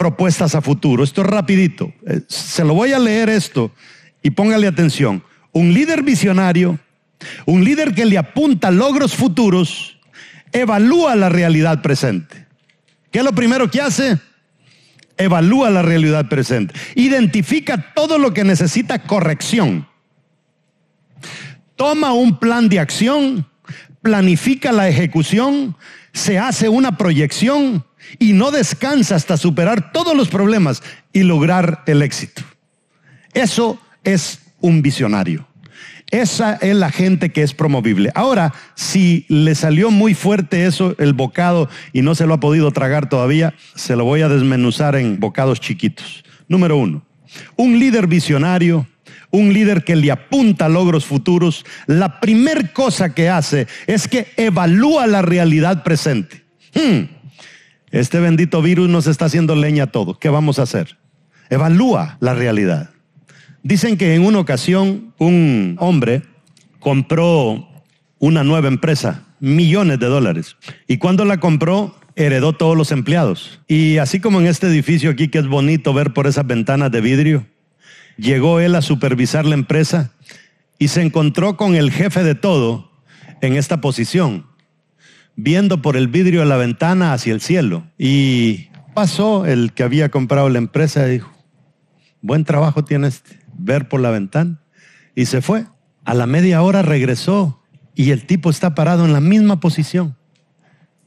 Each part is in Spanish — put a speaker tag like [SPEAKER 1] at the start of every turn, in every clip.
[SPEAKER 1] propuestas a futuro. Esto es rapidito. Eh, se lo voy a leer esto y póngale atención. Un líder visionario, un líder que le apunta logros futuros, evalúa la realidad presente. ¿Qué es lo primero que hace? Evalúa la realidad presente. Identifica todo lo que necesita corrección. Toma un plan de acción, planifica la ejecución, se hace una proyección y no descansa hasta superar todos los problemas y lograr el éxito. Eso es un visionario. Esa es la gente que es promovible. Ahora, si le salió muy fuerte eso, el bocado, y no se lo ha podido tragar todavía, se lo voy a desmenuzar en bocados chiquitos. Número uno, un líder visionario, un líder que le apunta a logros futuros, la primer cosa que hace es que evalúa la realidad presente. Hmm. Este bendito virus nos está haciendo leña a todo. ¿Qué vamos a hacer? Evalúa la realidad. Dicen que en una ocasión un hombre compró una nueva empresa, millones de dólares. Y cuando la compró, heredó todos los empleados. Y así como en este edificio aquí, que es bonito ver por esas ventanas de vidrio, llegó él a supervisar la empresa y se encontró con el jefe de todo en esta posición viendo por el vidrio de la ventana hacia el cielo. Y pasó el que había comprado la empresa y dijo, buen trabajo tienes ver por la ventana. Y se fue. A la media hora regresó y el tipo está parado en la misma posición,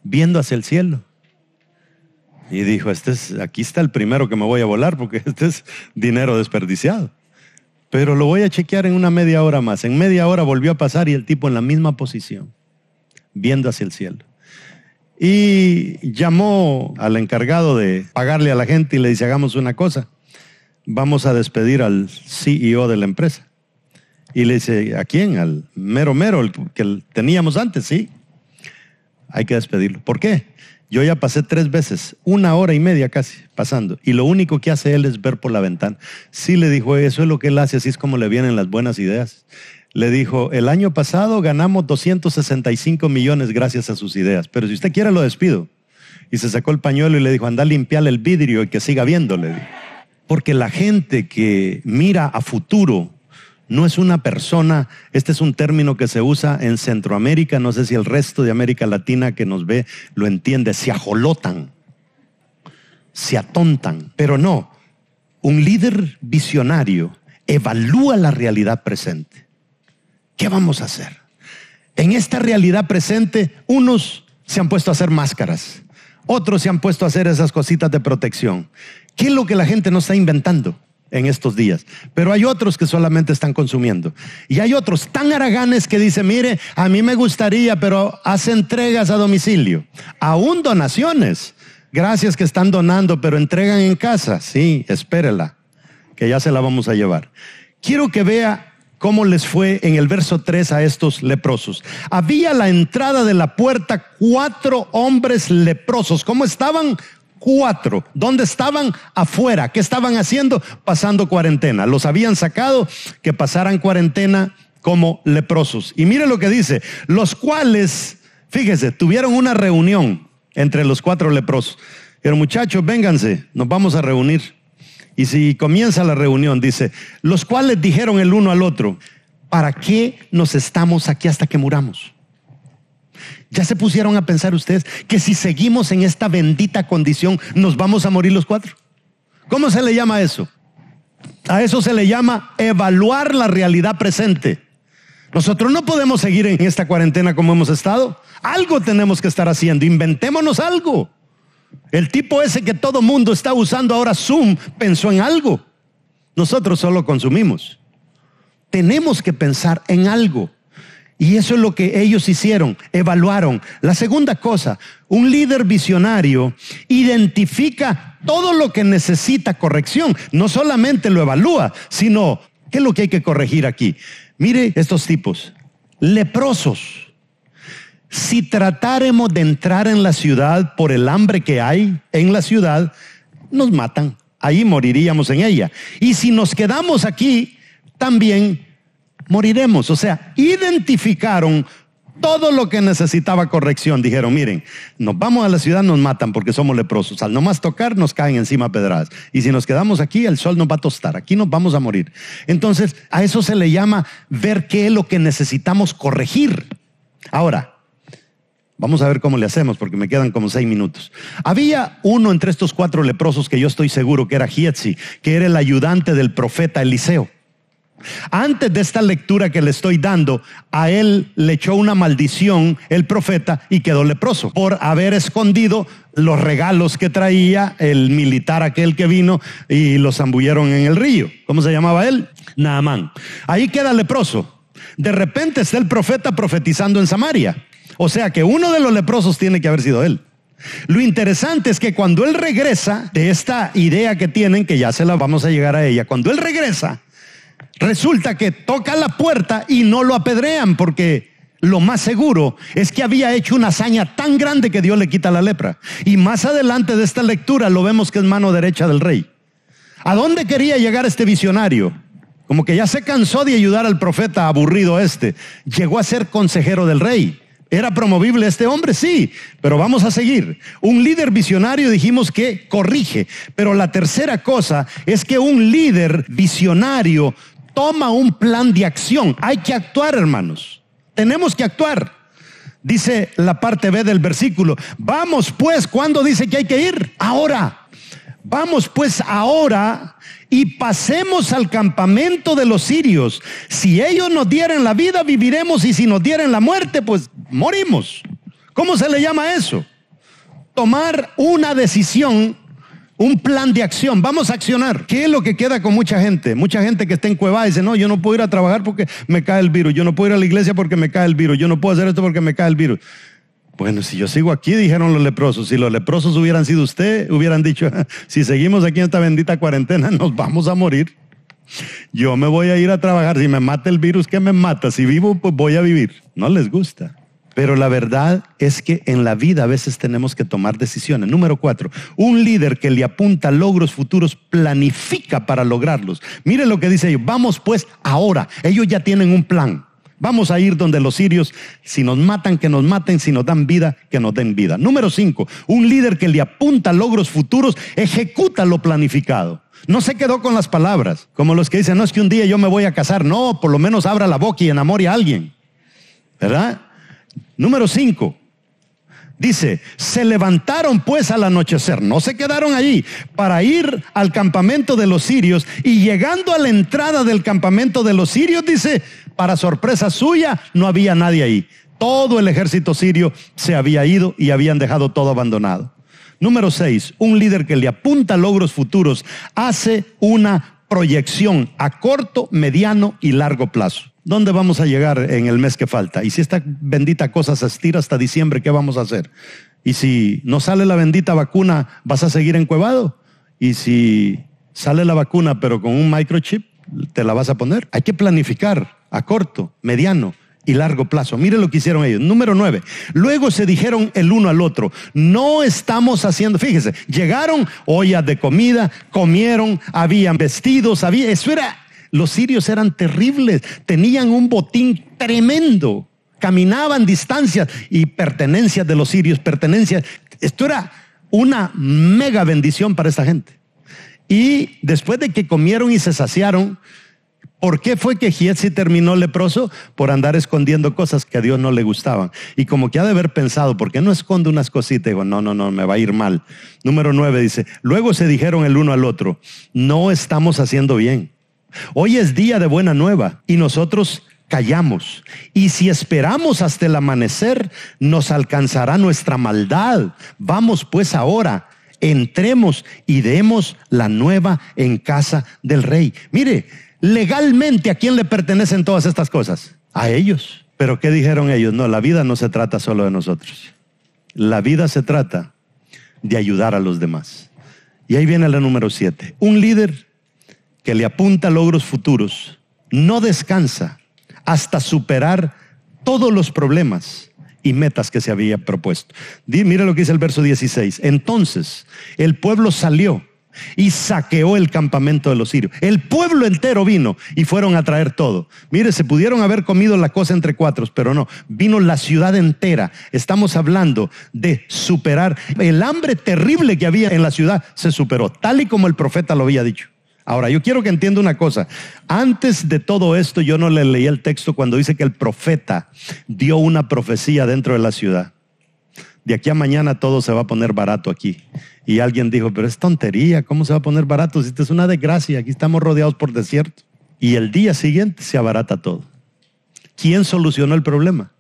[SPEAKER 1] viendo hacia el cielo. Y dijo, este es, aquí está el primero que me voy a volar porque este es dinero desperdiciado. Pero lo voy a chequear en una media hora más. En media hora volvió a pasar y el tipo en la misma posición viendo hacia el cielo. Y llamó al encargado de pagarle a la gente y le dice, hagamos una cosa, vamos a despedir al CEO de la empresa. Y le dice, ¿a quién? Al mero mero, el que teníamos antes, sí. Hay que despedirlo. ¿Por qué? Yo ya pasé tres veces, una hora y media casi pasando, y lo único que hace él es ver por la ventana. Sí le dijo, eso es lo que él hace, así es como le vienen las buenas ideas le dijo, el año pasado ganamos 265 millones gracias a sus ideas, pero si usted quiere lo despido. Y se sacó el pañuelo y le dijo, anda a limpiarle el vidrio y que siga viéndole. Porque la gente que mira a futuro no es una persona, este es un término que se usa en Centroamérica, no sé si el resto de América Latina que nos ve lo entiende, se ajolotan, se atontan, pero no, un líder visionario evalúa la realidad presente ¿Qué vamos a hacer? En esta realidad presente, unos se han puesto a hacer máscaras, otros se han puesto a hacer esas cositas de protección. ¿Qué es lo que la gente no está inventando en estos días? Pero hay otros que solamente están consumiendo. Y hay otros tan haraganes que dicen, mire, a mí me gustaría, pero hace entregas a domicilio, aún donaciones. Gracias que están donando, pero entregan en casa. Sí, espérela, que ya se la vamos a llevar. Quiero que vea cómo les fue en el verso 3 a estos leprosos. Había la entrada de la puerta cuatro hombres leprosos. ¿Cómo estaban? Cuatro. ¿Dónde estaban? Afuera. ¿Qué estaban haciendo? Pasando cuarentena. Los habían sacado que pasaran cuarentena como leprosos. Y mire lo que dice, los cuales, fíjese, tuvieron una reunión entre los cuatro leprosos. Pero muchachos, vénganse, nos vamos a reunir. Y si comienza la reunión, dice, los cuales dijeron el uno al otro, ¿para qué nos estamos aquí hasta que muramos? ¿Ya se pusieron a pensar ustedes que si seguimos en esta bendita condición nos vamos a morir los cuatro? ¿Cómo se le llama eso? A eso se le llama evaluar la realidad presente. Nosotros no podemos seguir en esta cuarentena como hemos estado. Algo tenemos que estar haciendo. Inventémonos algo. El tipo ese que todo mundo está usando ahora Zoom pensó en algo. Nosotros solo consumimos. Tenemos que pensar en algo. Y eso es lo que ellos hicieron, evaluaron. La segunda cosa, un líder visionario identifica todo lo que necesita corrección. No solamente lo evalúa, sino qué es lo que hay que corregir aquí. Mire estos tipos, leprosos. Si tratáramos de entrar en la ciudad por el hambre que hay en la ciudad, nos matan. Ahí moriríamos en ella. Y si nos quedamos aquí, también moriremos. O sea, identificaron todo lo que necesitaba corrección. Dijeron, miren, nos vamos a la ciudad, nos matan porque somos leprosos. Al no más tocar, nos caen encima pedradas. Y si nos quedamos aquí, el sol nos va a tostar. Aquí nos vamos a morir. Entonces, a eso se le llama ver qué es lo que necesitamos corregir. Ahora, Vamos a ver cómo le hacemos porque me quedan como seis minutos. Había uno entre estos cuatro leprosos que yo estoy seguro que era Gietzi, que era el ayudante del profeta Eliseo. Antes de esta lectura que le estoy dando, a él le echó una maldición el profeta y quedó leproso por haber escondido los regalos que traía el militar aquel que vino y los zambulleron en el río. ¿Cómo se llamaba él? Naamán. Ahí queda leproso. De repente está el profeta profetizando en Samaria. O sea que uno de los leprosos tiene que haber sido él. Lo interesante es que cuando él regresa de esta idea que tienen, que ya se la vamos a llegar a ella, cuando él regresa, Resulta que toca la puerta y no lo apedrean porque lo más seguro es que había hecho una hazaña tan grande que Dios le quita la lepra. Y más adelante de esta lectura lo vemos que es mano derecha del rey. ¿A dónde quería llegar este visionario? Como que ya se cansó de ayudar al profeta aburrido este. Llegó a ser consejero del rey. ¿Era promovible este hombre? Sí, pero vamos a seguir. Un líder visionario dijimos que corrige, pero la tercera cosa es que un líder visionario toma un plan de acción. Hay que actuar, hermanos. Tenemos que actuar. Dice la parte B del versículo. Vamos pues, ¿cuándo dice que hay que ir? Ahora. Vamos pues ahora y pasemos al campamento de los sirios. Si ellos nos dieran la vida, viviremos y si nos dieran la muerte, pues morimos. ¿Cómo se le llama eso? Tomar una decisión un plan de acción. Vamos a accionar. ¿Qué es lo que queda con mucha gente? Mucha gente que está en cueva y dice, no, yo no puedo ir a trabajar porque me cae el virus. Yo no puedo ir a la iglesia porque me cae el virus. Yo no puedo hacer esto porque me cae el virus. Bueno, si yo sigo aquí, dijeron los leprosos, si los leprosos hubieran sido usted, hubieran dicho, si seguimos aquí en esta bendita cuarentena, nos vamos a morir. Yo me voy a ir a trabajar. Si me mata el virus, ¿qué me mata? Si vivo, pues voy a vivir. No les gusta. Pero la verdad es que en la vida a veces tenemos que tomar decisiones. Número cuatro, un líder que le apunta logros futuros planifica para lograrlos. Mire lo que dice ellos, vamos pues ahora, ellos ya tienen un plan. Vamos a ir donde los sirios, si nos matan, que nos maten, si nos dan vida, que nos den vida. Número cinco, un líder que le apunta logros futuros ejecuta lo planificado. No se quedó con las palabras, como los que dicen, no es que un día yo me voy a casar, no, por lo menos abra la boca y enamore a alguien. ¿Verdad? Número 5. Dice, se levantaron pues al anochecer, no se quedaron allí, para ir al campamento de los sirios y llegando a la entrada del campamento de los sirios, dice, para sorpresa suya, no había nadie ahí. Todo el ejército sirio se había ido y habían dejado todo abandonado. Número 6, un líder que le apunta logros futuros hace una proyección a corto, mediano y largo plazo. ¿Dónde vamos a llegar en el mes que falta? Y si esta bendita cosa se estira hasta diciembre, ¿qué vamos a hacer? Y si no sale la bendita vacuna, ¿vas a seguir encuevado? Y si sale la vacuna pero con un microchip, ¿te la vas a poner? Hay que planificar a corto, mediano y largo plazo. Mire lo que hicieron ellos. Número nueve. Luego se dijeron el uno al otro, no estamos haciendo, fíjese, llegaron ollas de comida, comieron, habían vestidos, había, eso era los sirios eran terribles, tenían un botín tremendo, caminaban distancias y pertenencias de los sirios, pertenencias. Esto era una mega bendición para esta gente. Y después de que comieron y se saciaron, ¿Por qué fue que Gietzi terminó leproso? Por andar escondiendo cosas que a Dios no le gustaban. Y como que ha de haber pensado, ¿por qué no esconde unas cositas? Digo, no, no, no, me va a ir mal. Número nueve dice, luego se dijeron el uno al otro, no estamos haciendo bien. Hoy es día de buena nueva y nosotros callamos. Y si esperamos hasta el amanecer, nos alcanzará nuestra maldad. Vamos pues ahora, entremos y demos la nueva en casa del rey. Mire, legalmente a quién le pertenecen todas estas cosas? A ellos. Pero ¿qué dijeron ellos? No, la vida no se trata solo de nosotros. La vida se trata de ayudar a los demás. Y ahí viene la número siete. Un líder que le apunta logros futuros no descansa hasta superar todos los problemas y metas que se había propuesto. Mire lo que dice el verso 16. Entonces el pueblo salió y saqueó el campamento de los sirios. El pueblo entero vino y fueron a traer todo. Mire, se pudieron haber comido la cosa entre cuatro, pero no, vino la ciudad entera. Estamos hablando de superar el hambre terrible que había en la ciudad, se superó, tal y como el profeta lo había dicho. Ahora, yo quiero que entienda una cosa. Antes de todo esto, yo no le leí el texto cuando dice que el profeta dio una profecía dentro de la ciudad. De aquí a mañana todo se va a poner barato aquí. Y alguien dijo, pero es tontería, ¿cómo se va a poner barato? Si esto es una desgracia, aquí estamos rodeados por desierto. Y el día siguiente se abarata todo. ¿Quién solucionó el problema?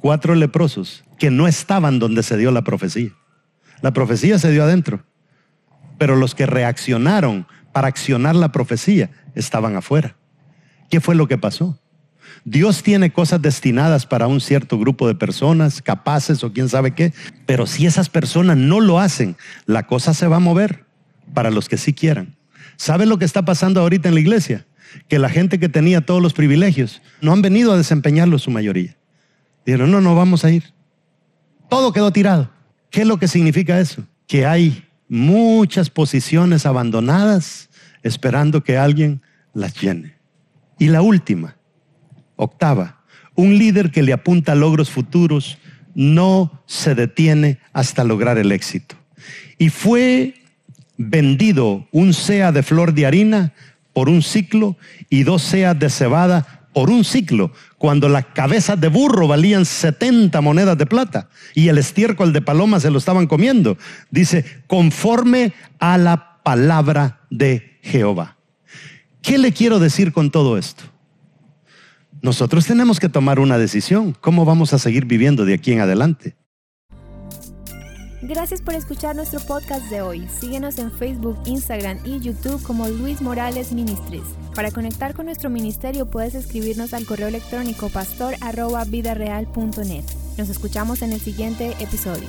[SPEAKER 1] Cuatro leprosos que no estaban donde se dio la profecía. La profecía se dio adentro, pero los que reaccionaron para accionar la profecía estaban afuera. ¿Qué fue lo que pasó? Dios tiene cosas destinadas para un cierto grupo de personas, capaces o quién sabe qué, pero si esas personas no lo hacen, la cosa se va a mover para los que sí quieran. ¿Sabe lo que está pasando ahorita en la iglesia? Que la gente que tenía todos los privilegios no han venido a desempeñarlo su mayoría. Dijeron, no, no vamos a ir. Todo quedó tirado. ¿Qué es lo que significa eso? Que hay muchas posiciones abandonadas esperando que alguien las llene. Y la última, Octava, un líder que le apunta a logros futuros no se detiene hasta lograr el éxito. Y fue vendido un sea de flor de harina por un ciclo y dos seas de cebada por un ciclo, cuando las cabezas de burro valían 70 monedas de plata y el estiércol de paloma se lo estaban comiendo. Dice, conforme a la palabra de Jehová. ¿Qué le quiero decir con todo esto? nosotros tenemos que tomar una decisión. ¿Cómo vamos a seguir viviendo de aquí en adelante?
[SPEAKER 2] Gracias por escuchar nuestro podcast de hoy. Síguenos en Facebook, Instagram y YouTube como Luis Morales Ministries. Para conectar con nuestro ministerio puedes escribirnos al correo electrónico pastor.vidareal.net. Nos escuchamos en el siguiente episodio.